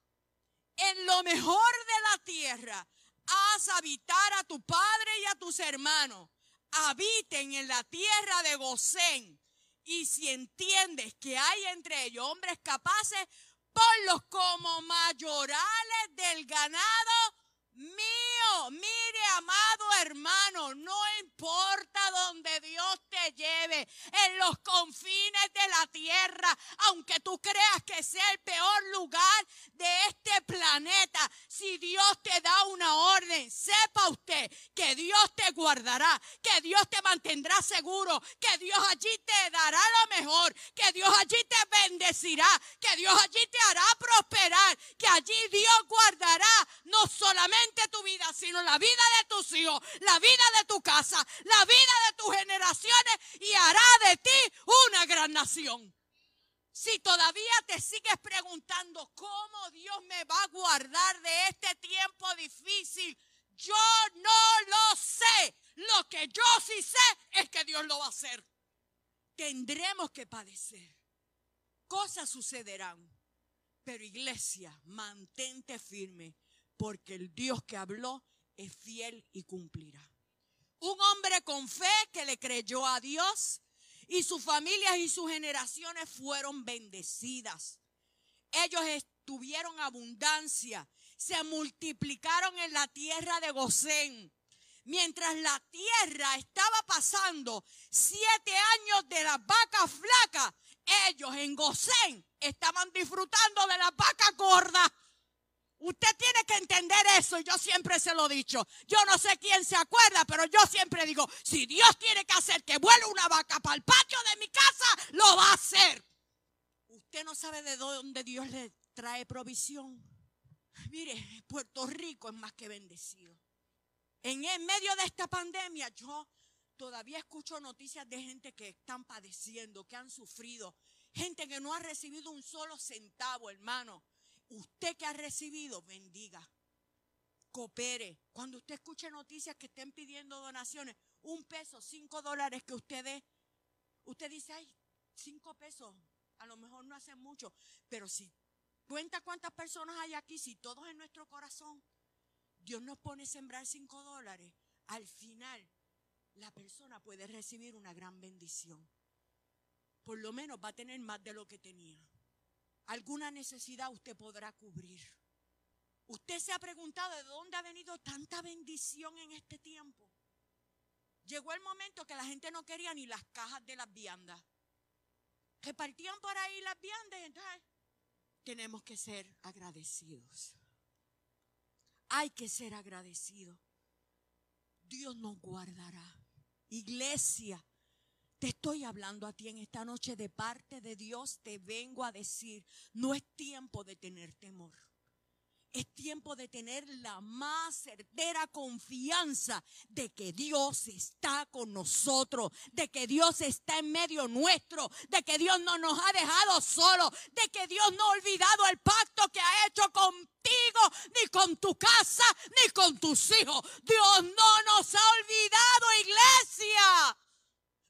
En lo mejor de la tierra, haz habitar a tu padre y a tus hermanos. Habiten en la tierra de Gosén. Y si entiendes que hay entre ellos hombres capaces, ponlos como mayorales del ganado mío. Mire, amado hermano, no importa donde Dios lleve, en los confines de la tierra, aunque tú creas que sea el peor lugar de este planeta, si Dios te da una orden, sepa usted que Dios te guardará, que Dios te mantendrá seguro, que Dios allí te dará lo mejor, que Dios allí te bendecirá, que Dios allí te hará prosperar, que allí Dios guardará no solamente tu vida, sino la vida de tus hijos, la vida de tu casa, la vida de tus generaciones y hará de ti una gran nación. Si todavía te sigues preguntando cómo Dios me va a guardar de este tiempo difícil, yo no lo sé. Lo que yo sí sé es que Dios lo va a hacer. Tendremos que padecer. Cosas sucederán. Pero iglesia, mantente firme porque el Dios que habló es fiel y cumplirá. Un hombre con fe que le creyó a Dios y sus familias y sus generaciones fueron bendecidas. Ellos tuvieron abundancia, se multiplicaron en la tierra de Gosén. Mientras la tierra estaba pasando siete años de las vacas flacas, ellos en Gosén estaban disfrutando de las vacas gordas. Usted tiene que entender eso y yo siempre se lo he dicho. Yo no sé quién se acuerda, pero yo siempre digo, si Dios tiene que hacer que vuele una vaca para el patio de mi casa, lo va a hacer. Usted no sabe de dónde Dios le trae provisión. Mire, Puerto Rico es más que bendecido. En medio de esta pandemia yo todavía escucho noticias de gente que están padeciendo, que han sufrido, gente que no ha recibido un solo centavo, hermano Usted que ha recibido, bendiga. Coopere. Cuando usted escuche noticias que estén pidiendo donaciones, un peso, cinco dólares que usted dé, usted dice, ay, cinco pesos, a lo mejor no hacen mucho, pero si cuenta cuántas personas hay aquí, si todos en nuestro corazón, Dios nos pone a sembrar cinco dólares, al final la persona puede recibir una gran bendición. Por lo menos va a tener más de lo que tenía alguna necesidad usted podrá cubrir. Usted se ha preguntado de dónde ha venido tanta bendición en este tiempo. Llegó el momento que la gente no quería ni las cajas de las viandas. Que partían por ahí las viandas. Entonces, tenemos que ser agradecidos. Hay que ser agradecidos. Dios nos guardará. Iglesia, te estoy hablando a ti en esta noche de parte de Dios. Te vengo a decir, no es tiempo de tener temor. Es tiempo de tener la más certera confianza de que Dios está con nosotros, de que Dios está en medio nuestro, de que Dios no nos ha dejado solos, de que Dios no ha olvidado el pacto que ha hecho contigo, ni con tu casa, ni con tus hijos. Dios no nos ha olvidado, iglesia.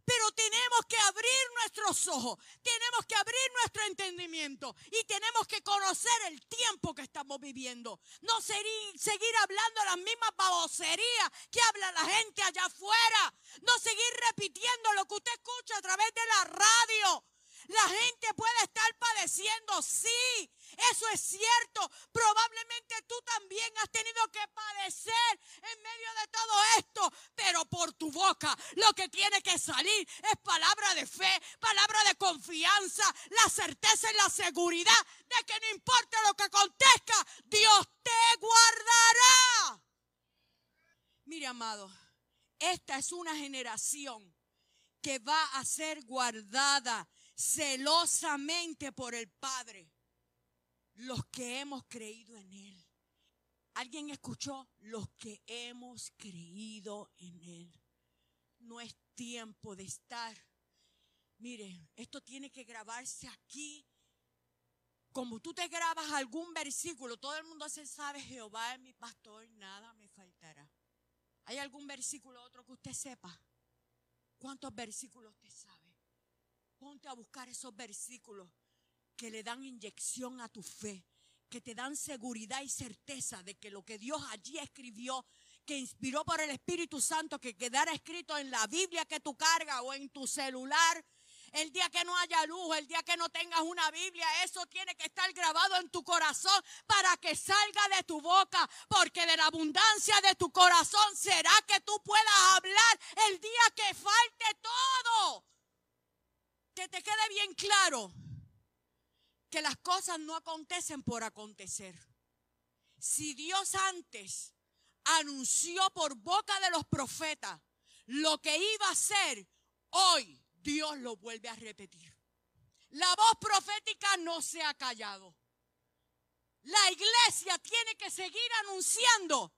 Pero tenemos que abrir nuestros ojos, tenemos que abrir nuestro entendimiento y tenemos que conocer el tiempo que estamos viviendo. No seguir hablando las mismas baboserías que habla la gente allá afuera. No seguir repitiendo lo que usted escucha a través de la radio. La gente puede estar padeciendo, sí, eso es cierto. Probablemente tú también has tenido que padecer en medio de todo esto, pero por tu boca lo que tiene que salir es palabra de fe, palabra de confianza, la certeza y la seguridad de que no importa lo que acontezca, Dios te guardará. Mire, amado, esta es una generación que va a ser guardada celosamente por el Padre. Los que hemos creído en Él. ¿Alguien escuchó? Los que hemos creído en Él. No es tiempo de estar. Mire, esto tiene que grabarse aquí. Como tú te grabas algún versículo, todo el mundo se sabe, Jehová es mi pastor, nada me faltará. ¿Hay algún versículo otro que usted sepa? ¿Cuántos versículos usted sabe? Ponte a buscar esos versículos que le dan inyección a tu fe, que te dan seguridad y certeza de que lo que Dios allí escribió, que inspiró por el Espíritu Santo, que quedara escrito en la Biblia que tú cargas o en tu celular, el día que no haya luz, el día que no tengas una Biblia, eso tiene que estar grabado en tu corazón para que salga de tu boca, porque de la abundancia de tu corazón será que tú puedas hablar el día que falte todo. Que te quede bien claro que las cosas no acontecen por acontecer. Si Dios antes anunció por boca de los profetas lo que iba a ser, hoy Dios lo vuelve a repetir. La voz profética no se ha callado. La iglesia tiene que seguir anunciando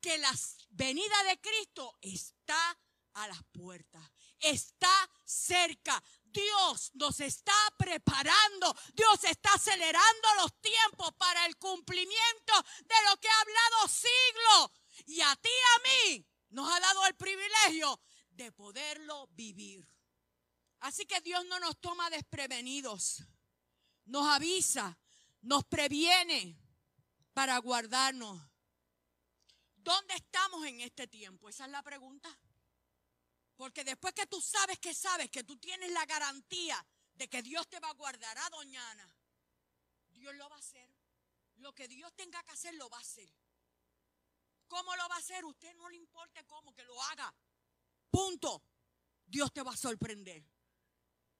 que la venida de Cristo está a las puertas, está cerca. Dios nos está preparando, Dios está acelerando los tiempos para el cumplimiento de lo que ha hablado siglos. Y a ti y a mí nos ha dado el privilegio de poderlo vivir. Así que Dios no nos toma desprevenidos, nos avisa, nos previene para guardarnos. ¿Dónde estamos en este tiempo? Esa es la pregunta. Porque después que tú sabes que sabes que tú tienes la garantía de que Dios te va a guardar a Doñana, Dios lo va a hacer. Lo que Dios tenga que hacer, lo va a hacer. ¿Cómo lo va a hacer? Usted no le importa cómo, que lo haga. Punto. Dios te va a sorprender.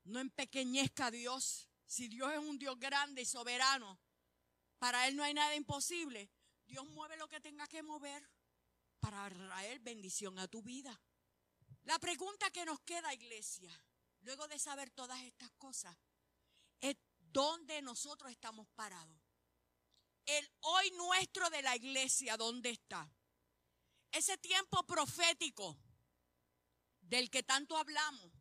No empequeñezca a Dios. Si Dios es un Dios grande y soberano, para Él no hay nada imposible. Dios mueve lo que tenga que mover para traer bendición a tu vida. La pregunta que nos queda, iglesia, luego de saber todas estas cosas, es dónde nosotros estamos parados. El hoy nuestro de la iglesia, ¿dónde está? Ese tiempo profético del que tanto hablamos,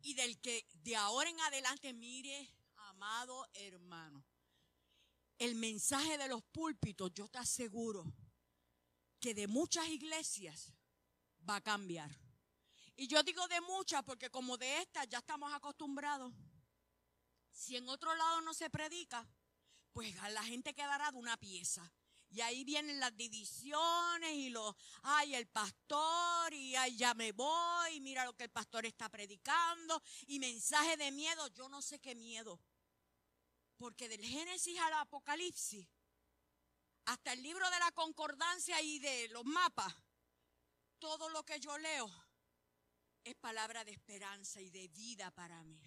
y del que de ahora en adelante mire, amado hermano, el mensaje de los púlpitos, yo te aseguro que de muchas iglesias va a cambiar. Y yo digo de muchas porque como de estas ya estamos acostumbrados. Si en otro lado no se predica, pues la gente quedará de una pieza. Y ahí vienen las divisiones y los, ay, el pastor, y ay, ya me voy, mira lo que el pastor está predicando, y mensaje de miedo, yo no sé qué miedo. Porque del Génesis al Apocalipsis, hasta el libro de la concordancia y de los mapas, todo lo que yo leo es palabra de esperanza y de vida para mí.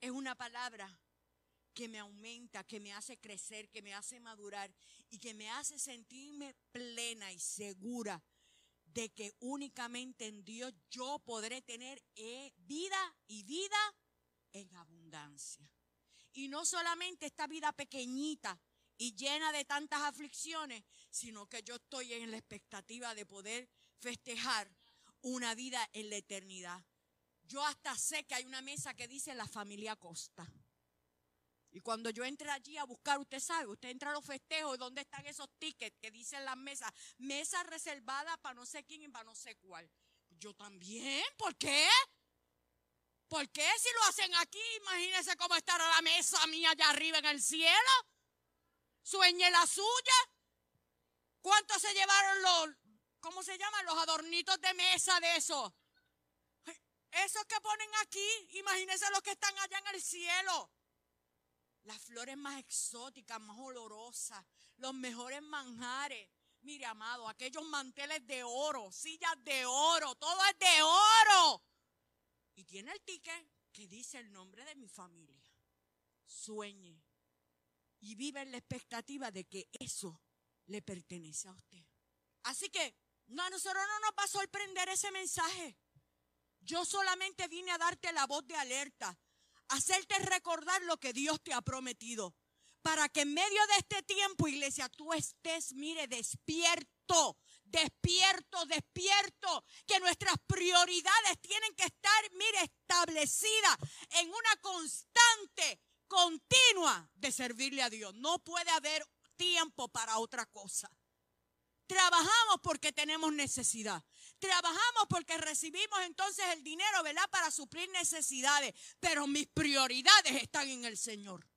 Es una palabra que me aumenta, que me hace crecer, que me hace madurar y que me hace sentirme plena y segura de que únicamente en Dios yo podré tener eh, vida y vida en abundancia. Y no solamente esta vida pequeñita y llena de tantas aflicciones, sino que yo estoy en la expectativa de poder festejar una vida en la eternidad. Yo hasta sé que hay una mesa que dice la familia Costa. Y cuando yo entré allí a buscar, usted sabe, usted entra a los festejos, ¿dónde están esos tickets que dicen las mesas? Mesas reservadas para no sé quién y para no sé cuál. Yo también, ¿por qué? ¿Por qué si lo hacen aquí? Imagínense cómo estará la mesa mía allá arriba en el cielo. Sueñe la suya. ¿Cuántos se llevaron los, ¿cómo se llaman? Los adornitos de mesa de eso. Esos que ponen aquí, imagínense los que están allá en el cielo. Las flores más exóticas, más olorosas, los mejores manjares. Mire, amado, aquellos manteles de oro, sillas de oro, todo es de oro. Y tiene el ticket que dice el nombre de mi familia. Sueñe y vive en la expectativa de que eso le pertenece a usted. Así que no, a nosotros no nos va a sorprender ese mensaje. Yo solamente vine a darte la voz de alerta, hacerte recordar lo que Dios te ha prometido, para que en medio de este tiempo, iglesia, tú estés, mire, despierto, despierto, despierto, que nuestras prioridades tienen que estar, mire, establecidas en una constante, continua de servirle a Dios. No puede haber tiempo para otra cosa. Trabajamos porque tenemos necesidad. Trabajamos porque recibimos entonces el dinero, ¿verdad? Para suplir necesidades. Pero mis prioridades están en el Señor.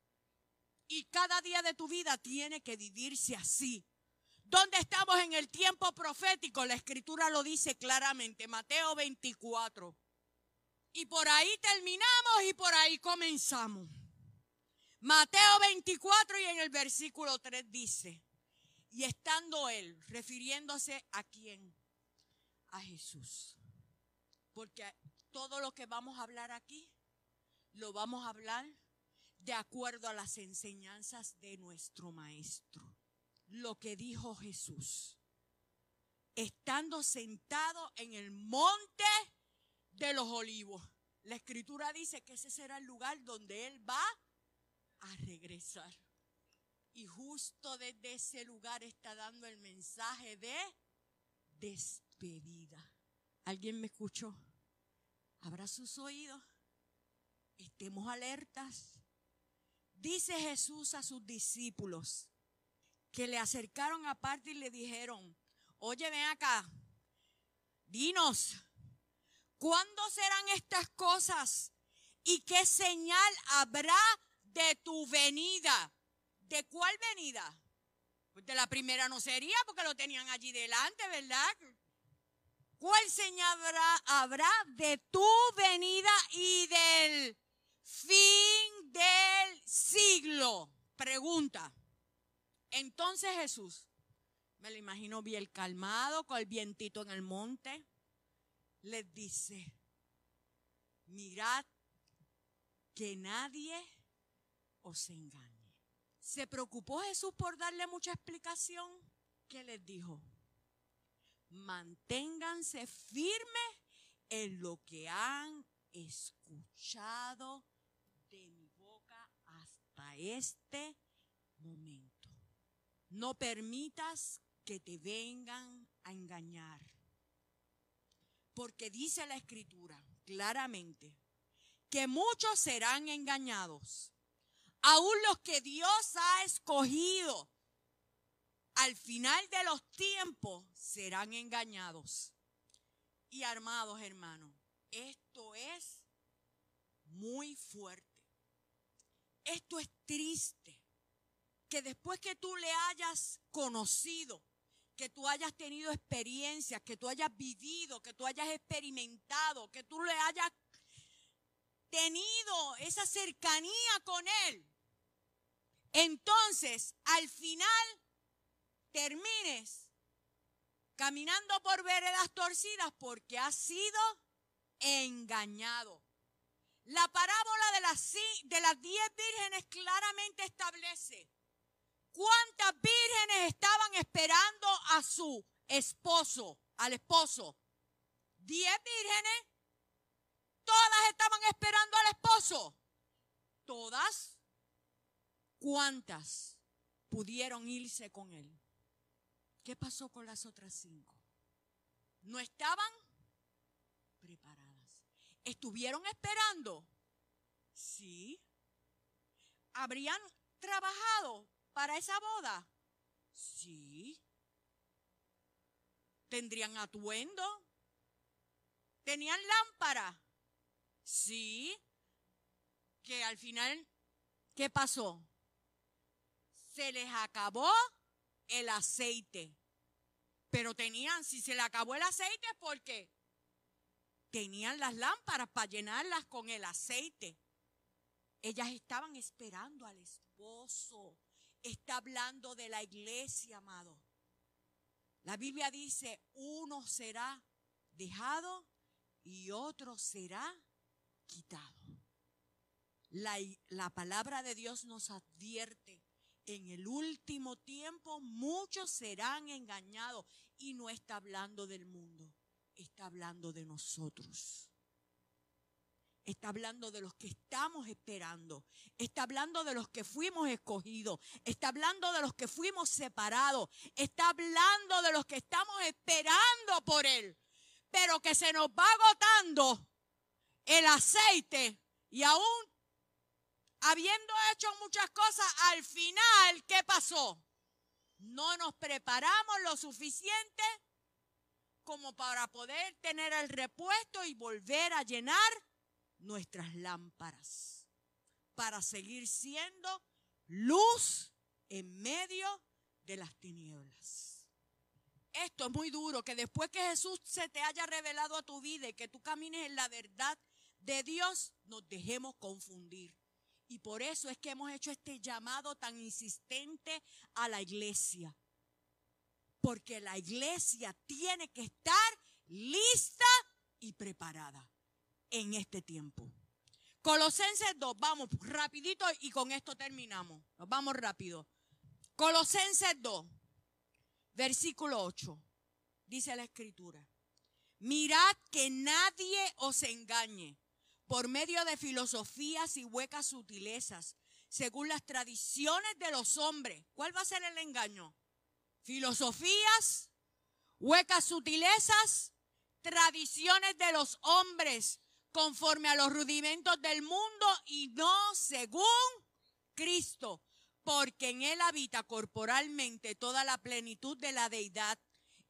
Y cada día de tu vida tiene que vivirse así. ¿Dónde estamos en el tiempo profético? La escritura lo dice claramente, Mateo 24. Y por ahí terminamos y por ahí comenzamos. Mateo 24 y en el versículo 3 dice, y estando él, refiriéndose a quién? A Jesús. Porque todo lo que vamos a hablar aquí, lo vamos a hablar de acuerdo a las enseñanzas de nuestro Maestro. Lo que dijo Jesús. Estando sentado en el monte de los olivos. La escritura dice que ese será el lugar donde Él va a regresar. Y justo desde ese lugar está dando el mensaje de despedida. ¿Alguien me escuchó? Abra sus oídos. Estemos alertas. Dice Jesús a sus discípulos que le acercaron aparte y le dijeron, oye, ven acá, dinos, ¿cuándo serán estas cosas? ¿Y qué señal habrá de tu venida ¿De cuál venida? Pues de la primera no sería porque lo tenían allí delante, ¿verdad? ¿Cuál señal habrá, de tu venida y del fin del siglo? Pregunta. Entonces Jesús, me lo imagino bien calmado, con el vientito en el monte, les dice, mirad que nadie os engañe. ¿Se preocupó Jesús por darle mucha explicación? ¿Qué les dijo? Manténganse firmes en lo que han escuchado de mi boca hasta este momento. No permitas que te vengan a engañar. Porque dice la escritura claramente que muchos serán engañados aún los que Dios ha escogido, al final de los tiempos serán engañados y armados, hermanos. Esto es muy fuerte. Esto es triste. Que después que tú le hayas conocido, que tú hayas tenido experiencias, que tú hayas vivido, que tú hayas experimentado, que tú le hayas tenido esa cercanía con Él, entonces al final termines caminando por veredas torcidas porque has sido engañado. La parábola de las, de las diez vírgenes claramente establece cuántas vírgenes estaban esperando a su esposo, al esposo. Diez vírgenes Todas estaban esperando al esposo. Todas. ¿Cuántas pudieron irse con él? ¿Qué pasó con las otras cinco? ¿No estaban preparadas? ¿Estuvieron esperando? Sí. ¿Habrían trabajado para esa boda? Sí. ¿Tendrían atuendo? ¿Tenían lámpara? Sí, que al final, ¿qué pasó? Se les acabó el aceite. Pero tenían, si se le acabó el aceite, ¿por qué? tenían las lámparas para llenarlas con el aceite. Ellas estaban esperando al esposo. Está hablando de la iglesia, amado. La Biblia dice, uno será dejado y otro será quitado. La, la, palabra de Dios nos advierte, en el último tiempo muchos serán engañados y no está hablando del mundo, está hablando de nosotros. Está hablando de los que estamos esperando. Está hablando de los que fuimos escogidos. Está hablando de los que fuimos separados. Está hablando de los que estamos esperando por Él. Pero que se nos va agotando el aceite y aún habiendo hecho muchas cosas, al final, ¿qué pasó? No nos preparamos lo suficiente como para poder tener el repuesto y volver a llenar nuestras lámparas para seguir siendo luz en medio de las tinieblas. Esto es muy duro, que después que Jesús se te haya revelado a tu vida y que tú camines en la verdad de Dios, nos dejemos confundir. Y por eso es que hemos hecho este llamado tan insistente a la iglesia. Porque la iglesia tiene que estar lista y preparada en este tiempo. Colosenses 2, vamos rapidito y con esto terminamos. Nos vamos rápido. Colosenses 2, versículo 8, dice la escritura. Mirad que nadie os engañe por medio de filosofías y huecas sutilezas, según las tradiciones de los hombres. ¿Cuál va a ser el engaño? Filosofías, huecas sutilezas, tradiciones de los hombres conforme a los rudimentos del mundo y no según Cristo, porque en Él habita corporalmente toda la plenitud de la deidad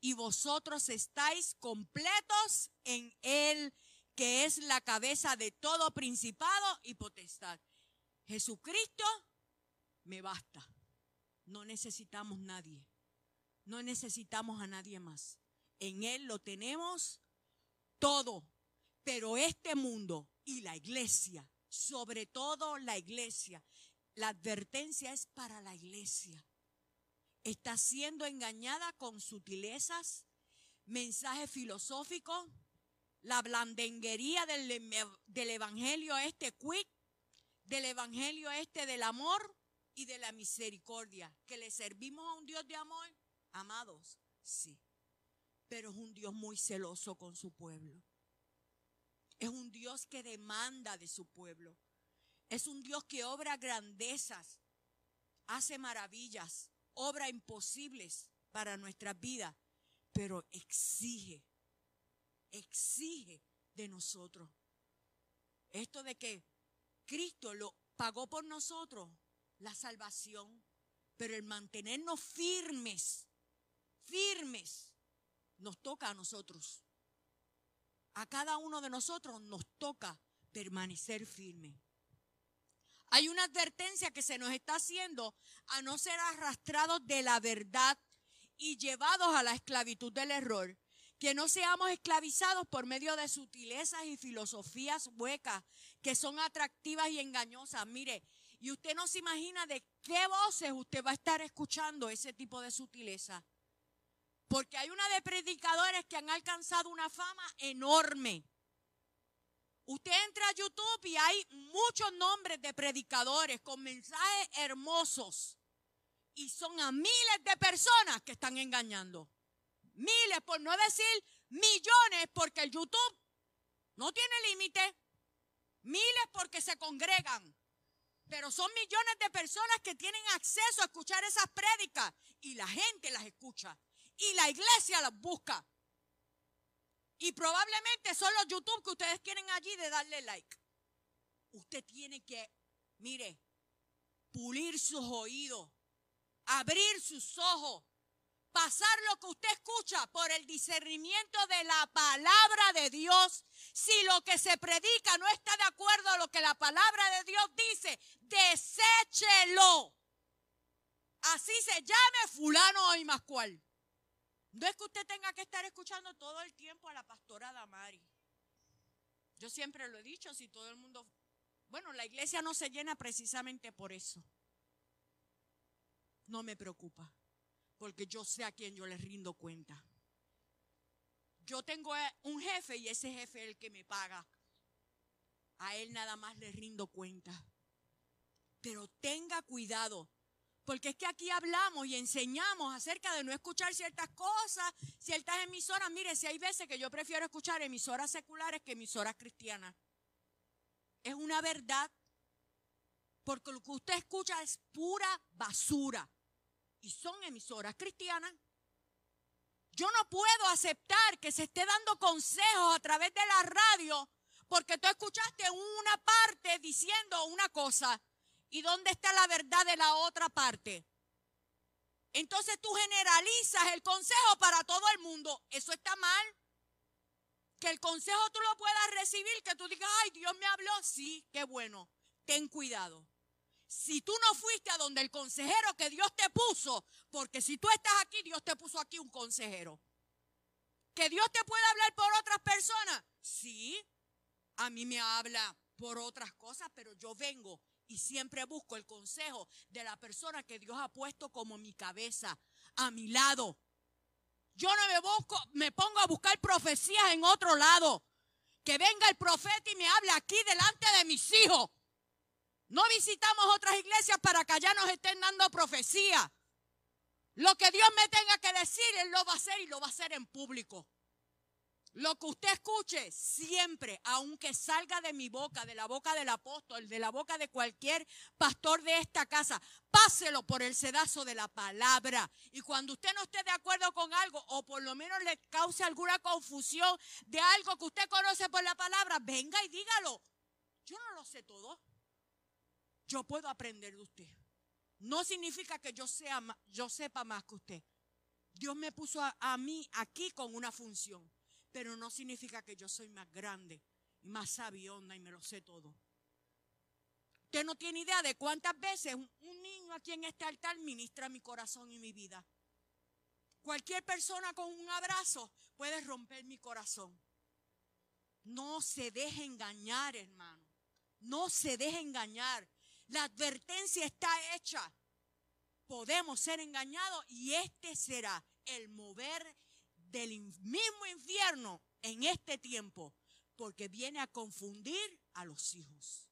y vosotros estáis completos en Él, que es la cabeza de todo principado y potestad. Jesucristo me basta. No necesitamos nadie. No necesitamos a nadie más. En Él lo tenemos todo. Pero este mundo y la iglesia, sobre todo la iglesia, la advertencia es para la iglesia. Está siendo engañada con sutilezas, mensajes filosóficos, la blandenguería del, evangelio este quick, del evangelio este del amor y de la misericordia. Que le servimos a un Dios de amor, amados, sí. Pero es un Dios muy celoso con su pueblo. Es un Dios que demanda de su pueblo. Es un Dios que obra grandezas, hace maravillas, obra imposibles para nuestras vidas, pero exige, exige de nosotros. Esto de que Cristo lo pagó por nosotros, la salvación, pero el mantenernos firmes, firmes, nos toca a nosotros a cada uno de nosotros nos toca permanecer firme. Hay una advertencia que se nos está haciendo a no ser arrastrados de la verdad y llevados a la esclavitud del error. Que no seamos esclavizados por medio de sutilezas y filosofías huecas que son atractivas y engañosas. Mire, y usted no se imagina de qué voces usted va a estar escuchando ese tipo de sutileza. Porque hay una de predicadores que han alcanzado una fama enorme. Usted entra a YouTube y hay muchos nombres de predicadores con mensajes hermosos. Y son a miles de personas que están engañando. Miles, por no decir millones, porque el YouTube no tiene límite. Miles porque se congregan. Pero son millones de personas que tienen acceso a escuchar esas prédicas y la gente las escucha y la iglesia las busca. Y probablemente son los YouTube que ustedes quieren allí de darle like. Usted tiene que, mire, pulir sus oídos, abrir sus ojos, pasar lo que usted escucha por el discernimiento de la palabra de Dios. Si lo que se predica no está de acuerdo a lo que la palabra de Dios dice, deséchelo. Así se llame fulano y más cual. No es que usted tenga que estar escuchando todo el tiempo a la pastora Damari. Yo siempre lo he dicho, si todo el mundo... Bueno, la iglesia no se llena precisamente por eso. No me preocupa, porque yo sé a quién yo le rindo cuenta. Yo tengo eh, un jefe y ese jefe es el que me paga. A él nada más le rindo cuenta. Pero tenga cuidado, porque es que aquí hablamos y enseñamos acerca de no escuchar ciertas cosas, ciertas emisoras. Mire, si hay veces que yo prefiero escuchar emisoras seculares que emisoras cristianas. Es una verdad. Porque lo que usted escucha es pura basura. Y son emisoras cristianas. Yo no puedo aceptar que se esté dando consejos a través de la radio porque tú escuchaste una parte diciendo una cosa ¿Y dónde está la verdad de la otra parte? Entonces tú generalizas el consejo para todo el mundo. Eso está mal. Que el consejo tú lo puedas recibir, que tú digas, ay, Dios me habló. Sí, qué bueno. Ten cuidado. Si tú no fuiste a donde el consejero que Dios te puso, porque si tú estás aquí, Dios te puso aquí un consejero. Que Dios te puede hablar por otras personas. Sí, a mí me habla por otras cosas, pero yo vengo y siempre busco el consejo de la persona que Dios ha puesto como mi cabeza, a mi lado. Yo no me busco, me pongo a buscar profecías en otro lado. Que venga el profeta y me hable aquí delante de mis hijos. No visitamos otras iglesias para que allá nos estén dando profecía. Lo que Dios me tenga que decir, Él lo va a hacer y lo va a hacer en público. Lo que usted escuche siempre, aunque salga de mi boca, de la boca del apóstol, de la boca de cualquier pastor de esta casa, páselo por el sedazo de la palabra. Y cuando usted no esté de acuerdo con algo, o por lo menos le cause alguna confusión de algo que usted conoce por la palabra, venga y dígalo. Yo no lo sé todo. Yo puedo aprender de usted. No significa que yo, sea, yo sepa más que usted. Dios me puso a, mí aquí con una función pero no significa que yo soy más grande y más sabionda y me lo sé todo. Usted no tiene idea de cuántas veces un niño aquí en este altar ministra mi corazón y mi vida. Cualquier persona con un abrazo puede romper mi corazón. No se deje engañar, hermano. No se deje engañar. La advertencia está hecha. Podemos ser engañados y este será el mover del mismo infierno en este tiempo, porque viene a confundir a los hijos.